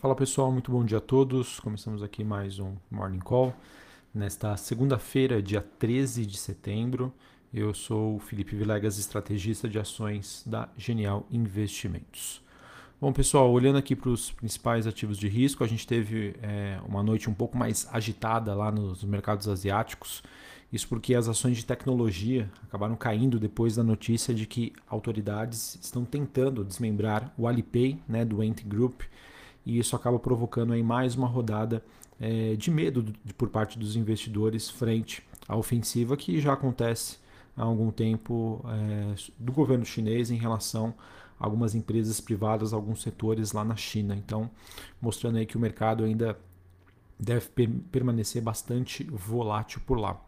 Fala pessoal, muito bom dia a todos. Começamos aqui mais um Morning Call. Nesta segunda-feira, dia 13 de setembro, eu sou o Felipe Vilegas, estrategista de ações da Genial Investimentos. Bom, pessoal, olhando aqui para os principais ativos de risco, a gente teve é, uma noite um pouco mais agitada lá nos mercados asiáticos. Isso porque as ações de tecnologia acabaram caindo depois da notícia de que autoridades estão tentando desmembrar o Alipay, né, do Ant Group, e isso acaba provocando aí mais uma rodada é, de medo de, por parte dos investidores frente à ofensiva que já acontece há algum tempo é, do governo chinês em relação a algumas empresas privadas, alguns setores lá na China. Então, mostrando aí que o mercado ainda deve per permanecer bastante volátil por lá.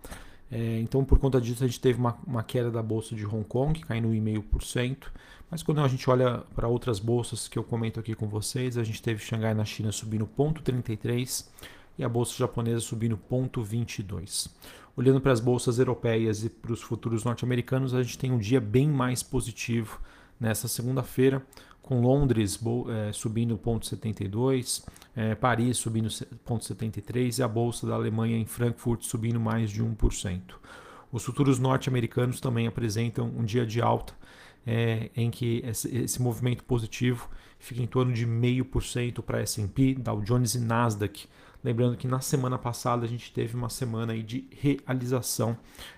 É, então, por conta disso, a gente teve uma, uma queda da bolsa de Hong Kong, caindo 1,5%. Mas quando a gente olha para outras bolsas que eu comento aqui com vocês, a gente teve Xangai na China subindo 0,33% e a bolsa japonesa subindo 0,22%. Olhando para as bolsas europeias e para os futuros norte-americanos, a gente tem um dia bem mais positivo nessa segunda-feira, com Londres é, subindo 0,72, é, Paris subindo 0,73 e a Bolsa da Alemanha em Frankfurt subindo mais de 1%. Os futuros norte-americanos também apresentam um dia de alta, é, em que esse, esse, movimento positivo fica em torno de 0,5% para S&P, Dow Jones e Nasdaq, Lembrando que na semana passada a gente teve uma semana aí de realização,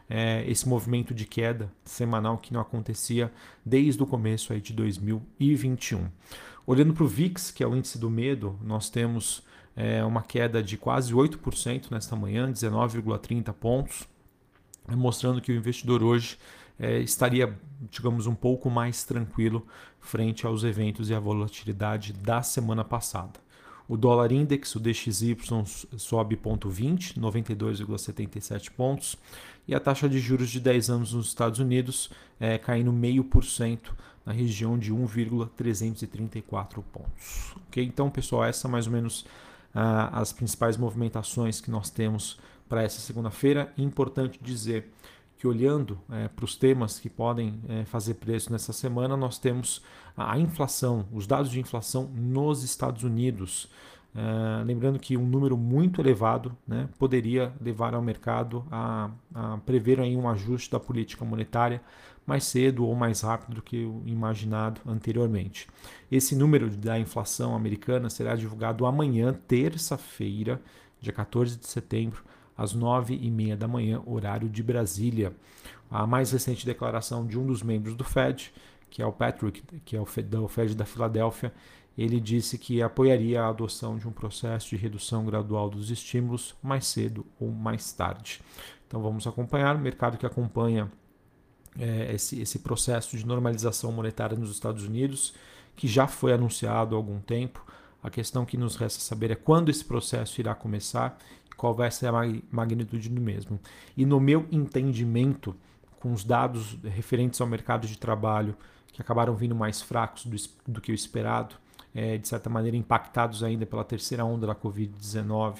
é, esse movimento de queda semanal que não acontecia desde o começo aí de 2021. Olhando para o VIX, que é o índice do medo, nós temos é, uma queda de quase 8% nesta manhã, 19,30 pontos, mostrando que o investidor hoje é, estaria, digamos, um pouco mais tranquilo frente aos eventos e à volatilidade da semana passada. O dólar index, o DXY, sobe 0,20, 92,77 pontos. E a taxa de juros de 10 anos nos Estados Unidos é, caindo 0,5% na região de 1,334 pontos. Okay? Então, pessoal, essa é mais ou menos ah, as principais movimentações que nós temos para essa segunda-feira. Importante dizer que olhando é, para os temas que podem é, fazer preço nessa semana, nós temos a inflação, os dados de inflação nos Estados Unidos. É, lembrando que um número muito elevado né, poderia levar ao mercado a, a prever aí um ajuste da política monetária mais cedo ou mais rápido do que o imaginado anteriormente. Esse número da inflação americana será divulgado amanhã, terça-feira, dia 14 de setembro, às nove e meia da manhã, horário de Brasília. A mais recente declaração de um dos membros do Fed, que é o Patrick, que é o Fed, o Fed da Filadélfia, ele disse que apoiaria a adoção de um processo de redução gradual dos estímulos mais cedo ou mais tarde. Então vamos acompanhar o mercado que acompanha é, esse, esse processo de normalização monetária nos Estados Unidos, que já foi anunciado há algum tempo. A questão que nos resta saber é quando esse processo irá começar qual vai ser a magnitude do mesmo. E no meu entendimento, com os dados referentes ao mercado de trabalho que acabaram vindo mais fracos do, do que o esperado, é, de certa maneira impactados ainda pela terceira onda da Covid-19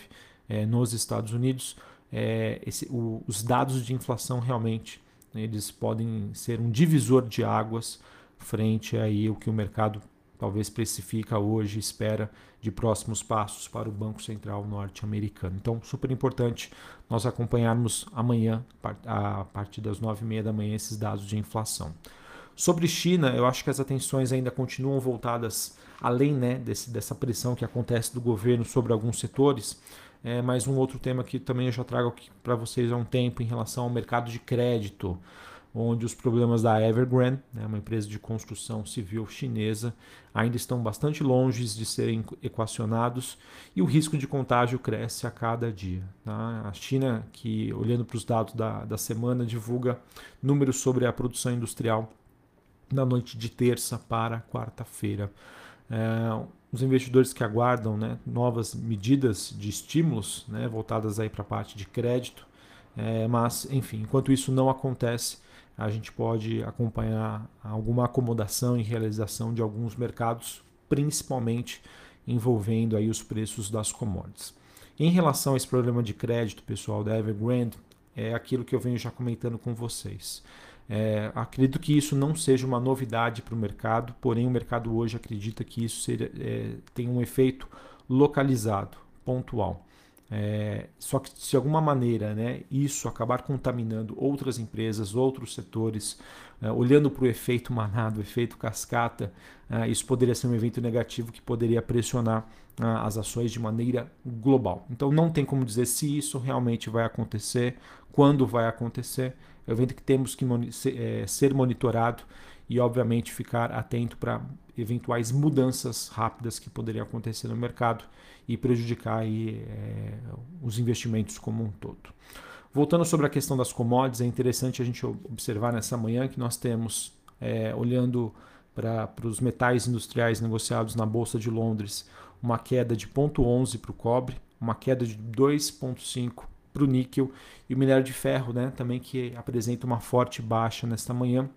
é, nos Estados Unidos, é, esse, o, os dados de inflação realmente eles podem ser um divisor de águas frente aí o que o mercado talvez precifica hoje, espera de próximos passos para o Banco Central norte-americano. Então, super importante nós acompanharmos amanhã, a partir das nove e meia da manhã, esses dados de inflação. Sobre China, eu acho que as atenções ainda continuam voltadas além né, desse, dessa pressão que acontece do governo sobre alguns setores. É, mas um outro tema que também eu já trago para vocês há um tempo em relação ao mercado de crédito onde os problemas da Evergrande, né, uma empresa de construção civil chinesa, ainda estão bastante longe de serem equacionados e o risco de contágio cresce a cada dia. Tá? A China, que olhando para os dados da, da semana, divulga números sobre a produção industrial na noite de terça para quarta-feira. É, os investidores que aguardam né, novas medidas de estímulos né, voltadas para a parte de crédito, é, mas enfim, enquanto isso não acontece, a gente pode acompanhar alguma acomodação e realização de alguns mercados, principalmente envolvendo aí os preços das commodities. Em relação a esse problema de crédito, pessoal, da Evergrande, é aquilo que eu venho já comentando com vocês. É, acredito que isso não seja uma novidade para o mercado, porém o mercado hoje acredita que isso seria, é, tem um efeito localizado, pontual. É, só que se de alguma maneira né, isso acabar contaminando outras empresas, outros setores, é, olhando para o efeito manado, efeito cascata, é, isso poderia ser um evento negativo que poderia pressionar é, as ações de maneira global. Então não tem como dizer se isso realmente vai acontecer, quando vai acontecer. É um evento que temos que é, ser monitorado e, obviamente, ficar atento para eventuais mudanças rápidas que poderiam acontecer no mercado e prejudicar aí, é, os investimentos como um todo. Voltando sobre a questão das commodities, é interessante a gente observar nessa manhã que nós temos, é, olhando para os metais industriais negociados na Bolsa de Londres, uma queda de 0,11 para o cobre, uma queda de 2,5 para o níquel e o minério de ferro, né, também que apresenta uma forte baixa nesta manhã.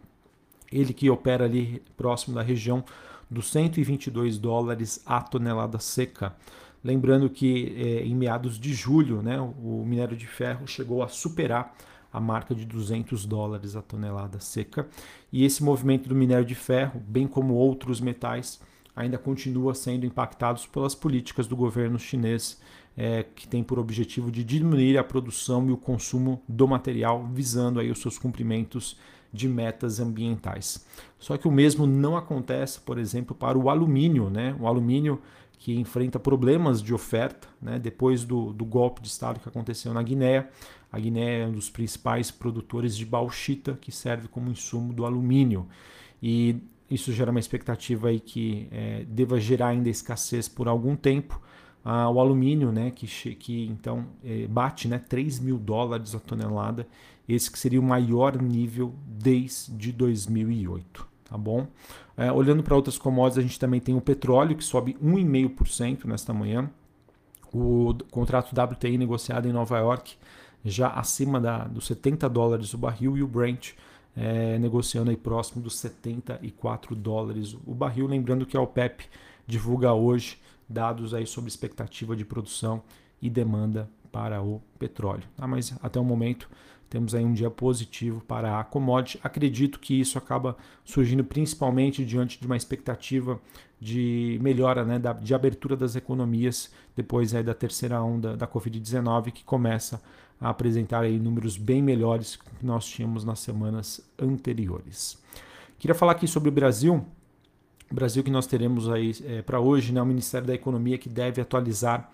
Ele que opera ali próximo da região dos 122 dólares a tonelada seca. Lembrando que é, em meados de julho, né, o minério de ferro chegou a superar a marca de 200 dólares a tonelada seca. E esse movimento do minério de ferro, bem como outros metais, ainda continua sendo impactados pelas políticas do governo chinês, é, que tem por objetivo de diminuir a produção e o consumo do material, visando aí os seus cumprimentos de metas ambientais. Só que o mesmo não acontece, por exemplo, para o alumínio, né? O alumínio que enfrenta problemas de oferta, né? Depois do, do golpe de Estado que aconteceu na Guiné, a Guiné é um dos principais produtores de bauxita, que serve como insumo do alumínio. E isso gera uma expectativa aí que é, deva gerar ainda escassez por algum tempo. Ah, o alumínio, né, que, que então é, bate né, 3 mil dólares a tonelada, esse que seria o maior nível desde 2008. Tá bom? É, olhando para outras commodities, a gente também tem o petróleo, que sobe 1,5% nesta manhã. O contrato WTI negociado em Nova York já acima da, dos 70 dólares o barril e o Brent é, negociando aí próximo dos 74 dólares o barril. Lembrando que a OPEP divulga hoje dados aí sobre expectativa de produção e demanda para o petróleo. Ah, mas até o momento temos aí um dia positivo para a commodity. Acredito que isso acaba surgindo principalmente diante de uma expectativa de melhora, né, da, de abertura das economias depois aí da terceira onda da Covid-19 que começa a apresentar aí números bem melhores que nós tínhamos nas semanas anteriores. Queria falar aqui sobre o Brasil. O Brasil que nós teremos aí é, para hoje, né, o Ministério da Economia que deve atualizar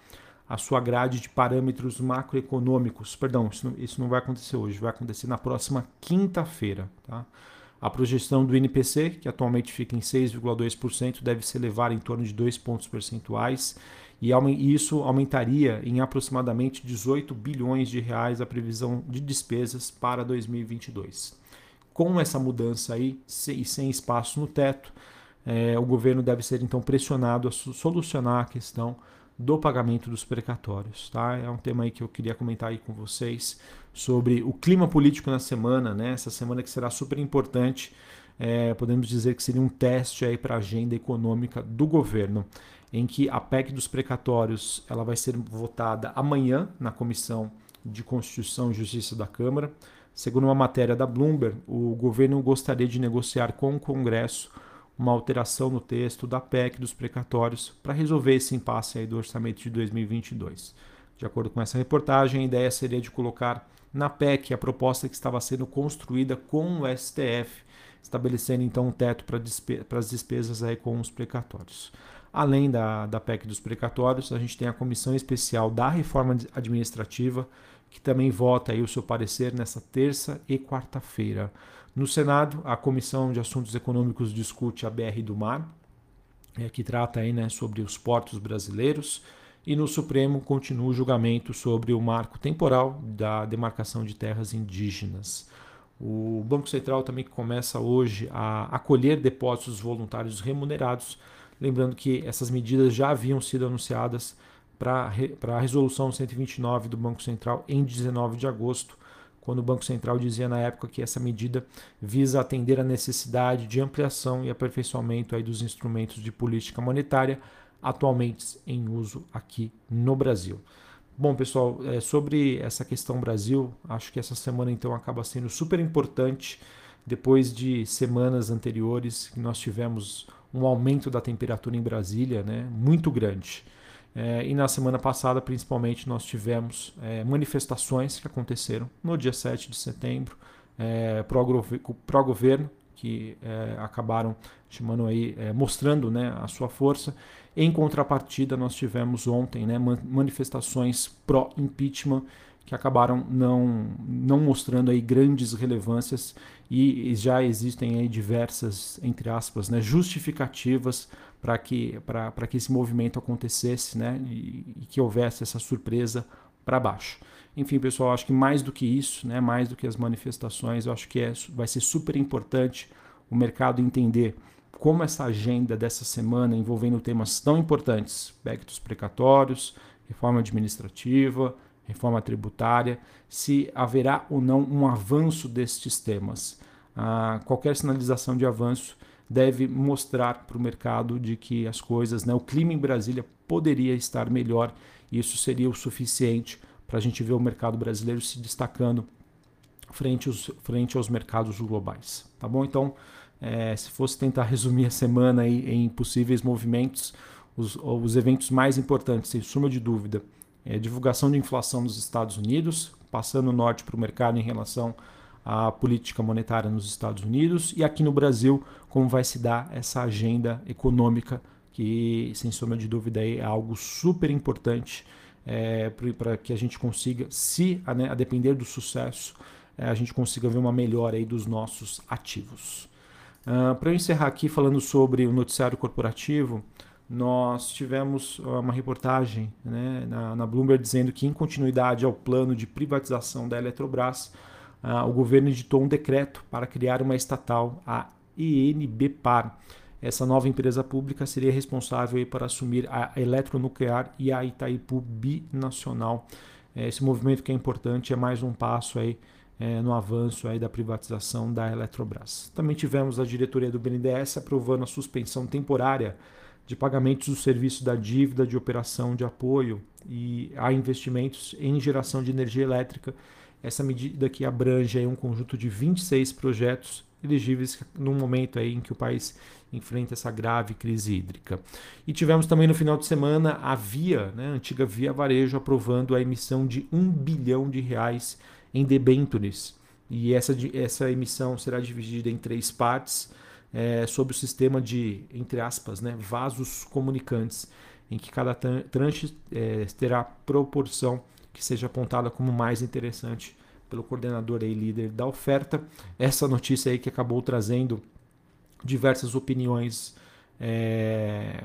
a sua grade de parâmetros macroeconômicos. Perdão, isso não, isso não vai acontecer hoje, vai acontecer na próxima quinta-feira. Tá? A projeção do INPC, que atualmente fica em 6,2%, deve se elevar em torno de 2 pontos percentuais e isso aumentaria em aproximadamente 18 bilhões de reais a previsão de despesas para 2022. Com essa mudança aí e sem espaço no teto, é, o governo deve ser então pressionado a solucionar a questão do pagamento dos precatórios. Tá? É um tema aí que eu queria comentar aí com vocês sobre o clima político na semana, né? essa semana que será super importante. É, podemos dizer que seria um teste aí para a agenda econômica do governo em que a PEC dos precatórios ela vai ser votada amanhã na Comissão de Constituição e Justiça da Câmara. Segundo uma matéria da Bloomberg, o governo gostaria de negociar com o Congresso uma alteração no texto da PEC dos precatórios para resolver esse impasse aí do orçamento de 2022. De acordo com essa reportagem, a ideia seria de colocar na PEC a proposta que estava sendo construída com o STF, estabelecendo então um teto para despe as despesas aí com os precatórios. Além da, da PEC dos precatórios, a gente tem a Comissão Especial da Reforma Administrativa, que também vota aí o seu parecer nessa terça e quarta-feira. No Senado, a Comissão de Assuntos Econômicos discute a BR do Mar, é, que trata aí, né, sobre os portos brasileiros, e no Supremo continua o julgamento sobre o marco temporal da demarcação de terras indígenas. O Banco Central também começa hoje a acolher depósitos voluntários remunerados Lembrando que essas medidas já haviam sido anunciadas para a resolução 129 do Banco Central em 19 de agosto, quando o Banco Central dizia na época que essa medida visa atender a necessidade de ampliação e aperfeiçoamento aí dos instrumentos de política monetária atualmente em uso aqui no Brasil. Bom, pessoal, é, sobre essa questão Brasil, acho que essa semana então acaba sendo super importante depois de semanas anteriores que nós tivemos um aumento da temperatura em Brasília né, muito grande. É, e na semana passada, principalmente, nós tivemos é, manifestações que aconteceram no dia 7 de setembro é, pró-governo, que é, acabaram chamando aí, é, mostrando né, a sua força. Em contrapartida, nós tivemos ontem né, manifestações pró-impeachment que acabaram não, não mostrando aí grandes relevâncias e já existem aí diversas, entre aspas, né, justificativas para que, que esse movimento acontecesse né, e, e que houvesse essa surpresa para baixo. Enfim, pessoal, acho que mais do que isso, né, mais do que as manifestações, eu acho que é, vai ser super importante o mercado entender como essa agenda dessa semana envolvendo temas tão importantes, aspectos precatórios, reforma administrativa, reforma tributária, se haverá ou não um avanço destes temas. Ah, qualquer sinalização de avanço deve mostrar para o mercado de que as coisas, né, o clima em Brasília poderia estar melhor e isso seria o suficiente para a gente ver o mercado brasileiro se destacando frente aos, frente aos mercados globais. Tá bom? Então, é, se fosse tentar resumir a semana em possíveis movimentos, os, os eventos mais importantes, sem suma de dúvida, é divulgação de inflação nos Estados Unidos, passando o norte para o mercado em relação à política monetária nos Estados Unidos e aqui no Brasil, como vai se dar essa agenda econômica que, sem sombra de dúvida, é algo super importante é, para que a gente consiga, se a, né, a depender do sucesso, é, a gente consiga ver uma melhora aí dos nossos ativos. Uh, para eu encerrar aqui falando sobre o noticiário corporativo, nós tivemos uma reportagem né, na, na, Bloomberg dizendo que, em continuidade ao plano de privatização da Eletrobras, uh, o governo editou um decreto para criar uma estatal, a ENBPAR, essa nova empresa pública seria responsável para assumir a Eletronuclear e a Itaipu Binacional. É, esse movimento que é importante é mais um passo aí é, no avanço aí da privatização da Eletrobras. Também tivemos a diretoria do BNDES aprovando a suspensão temporária de pagamentos do serviço da dívida de operação de apoio e a investimentos em geração de energia elétrica. Essa medida que abrange um conjunto de 26 projetos elegíveis no momento aí em que o país enfrenta essa grave crise hídrica. E tivemos também no final de semana a Via, né, a antiga Via Varejo, aprovando a emissão de um bilhão de reais em debêntures. E essa, essa emissão será dividida em três partes, é, sob o sistema de, entre aspas, né, vasos comunicantes, em que cada tranche é, terá proporção que seja apontada como mais interessante pelo coordenador e líder da oferta. Essa notícia aí que acabou trazendo diversas opiniões é,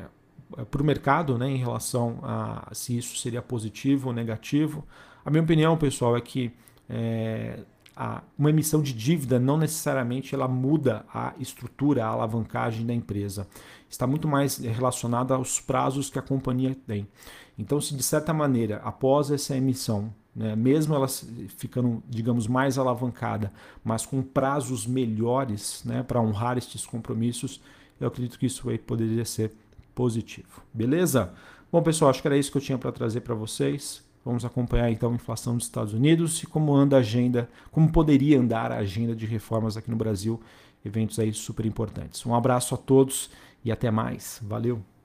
para o mercado né, em relação a se isso seria positivo ou negativo. A minha opinião, pessoal, é que é, a, uma emissão de dívida não necessariamente ela muda a estrutura, a alavancagem da empresa. Está muito mais relacionada aos prazos que a companhia tem. Então, se de certa maneira, após essa emissão, né, mesmo ela ficando, digamos, mais alavancada, mas com prazos melhores né, para honrar estes compromissos, eu acredito que isso aí poderia ser positivo. Beleza? Bom, pessoal, acho que era isso que eu tinha para trazer para vocês. Vamos acompanhar então a inflação dos Estados Unidos e como anda a agenda, como poderia andar a agenda de reformas aqui no Brasil, eventos aí super importantes. Um abraço a todos e até mais. Valeu!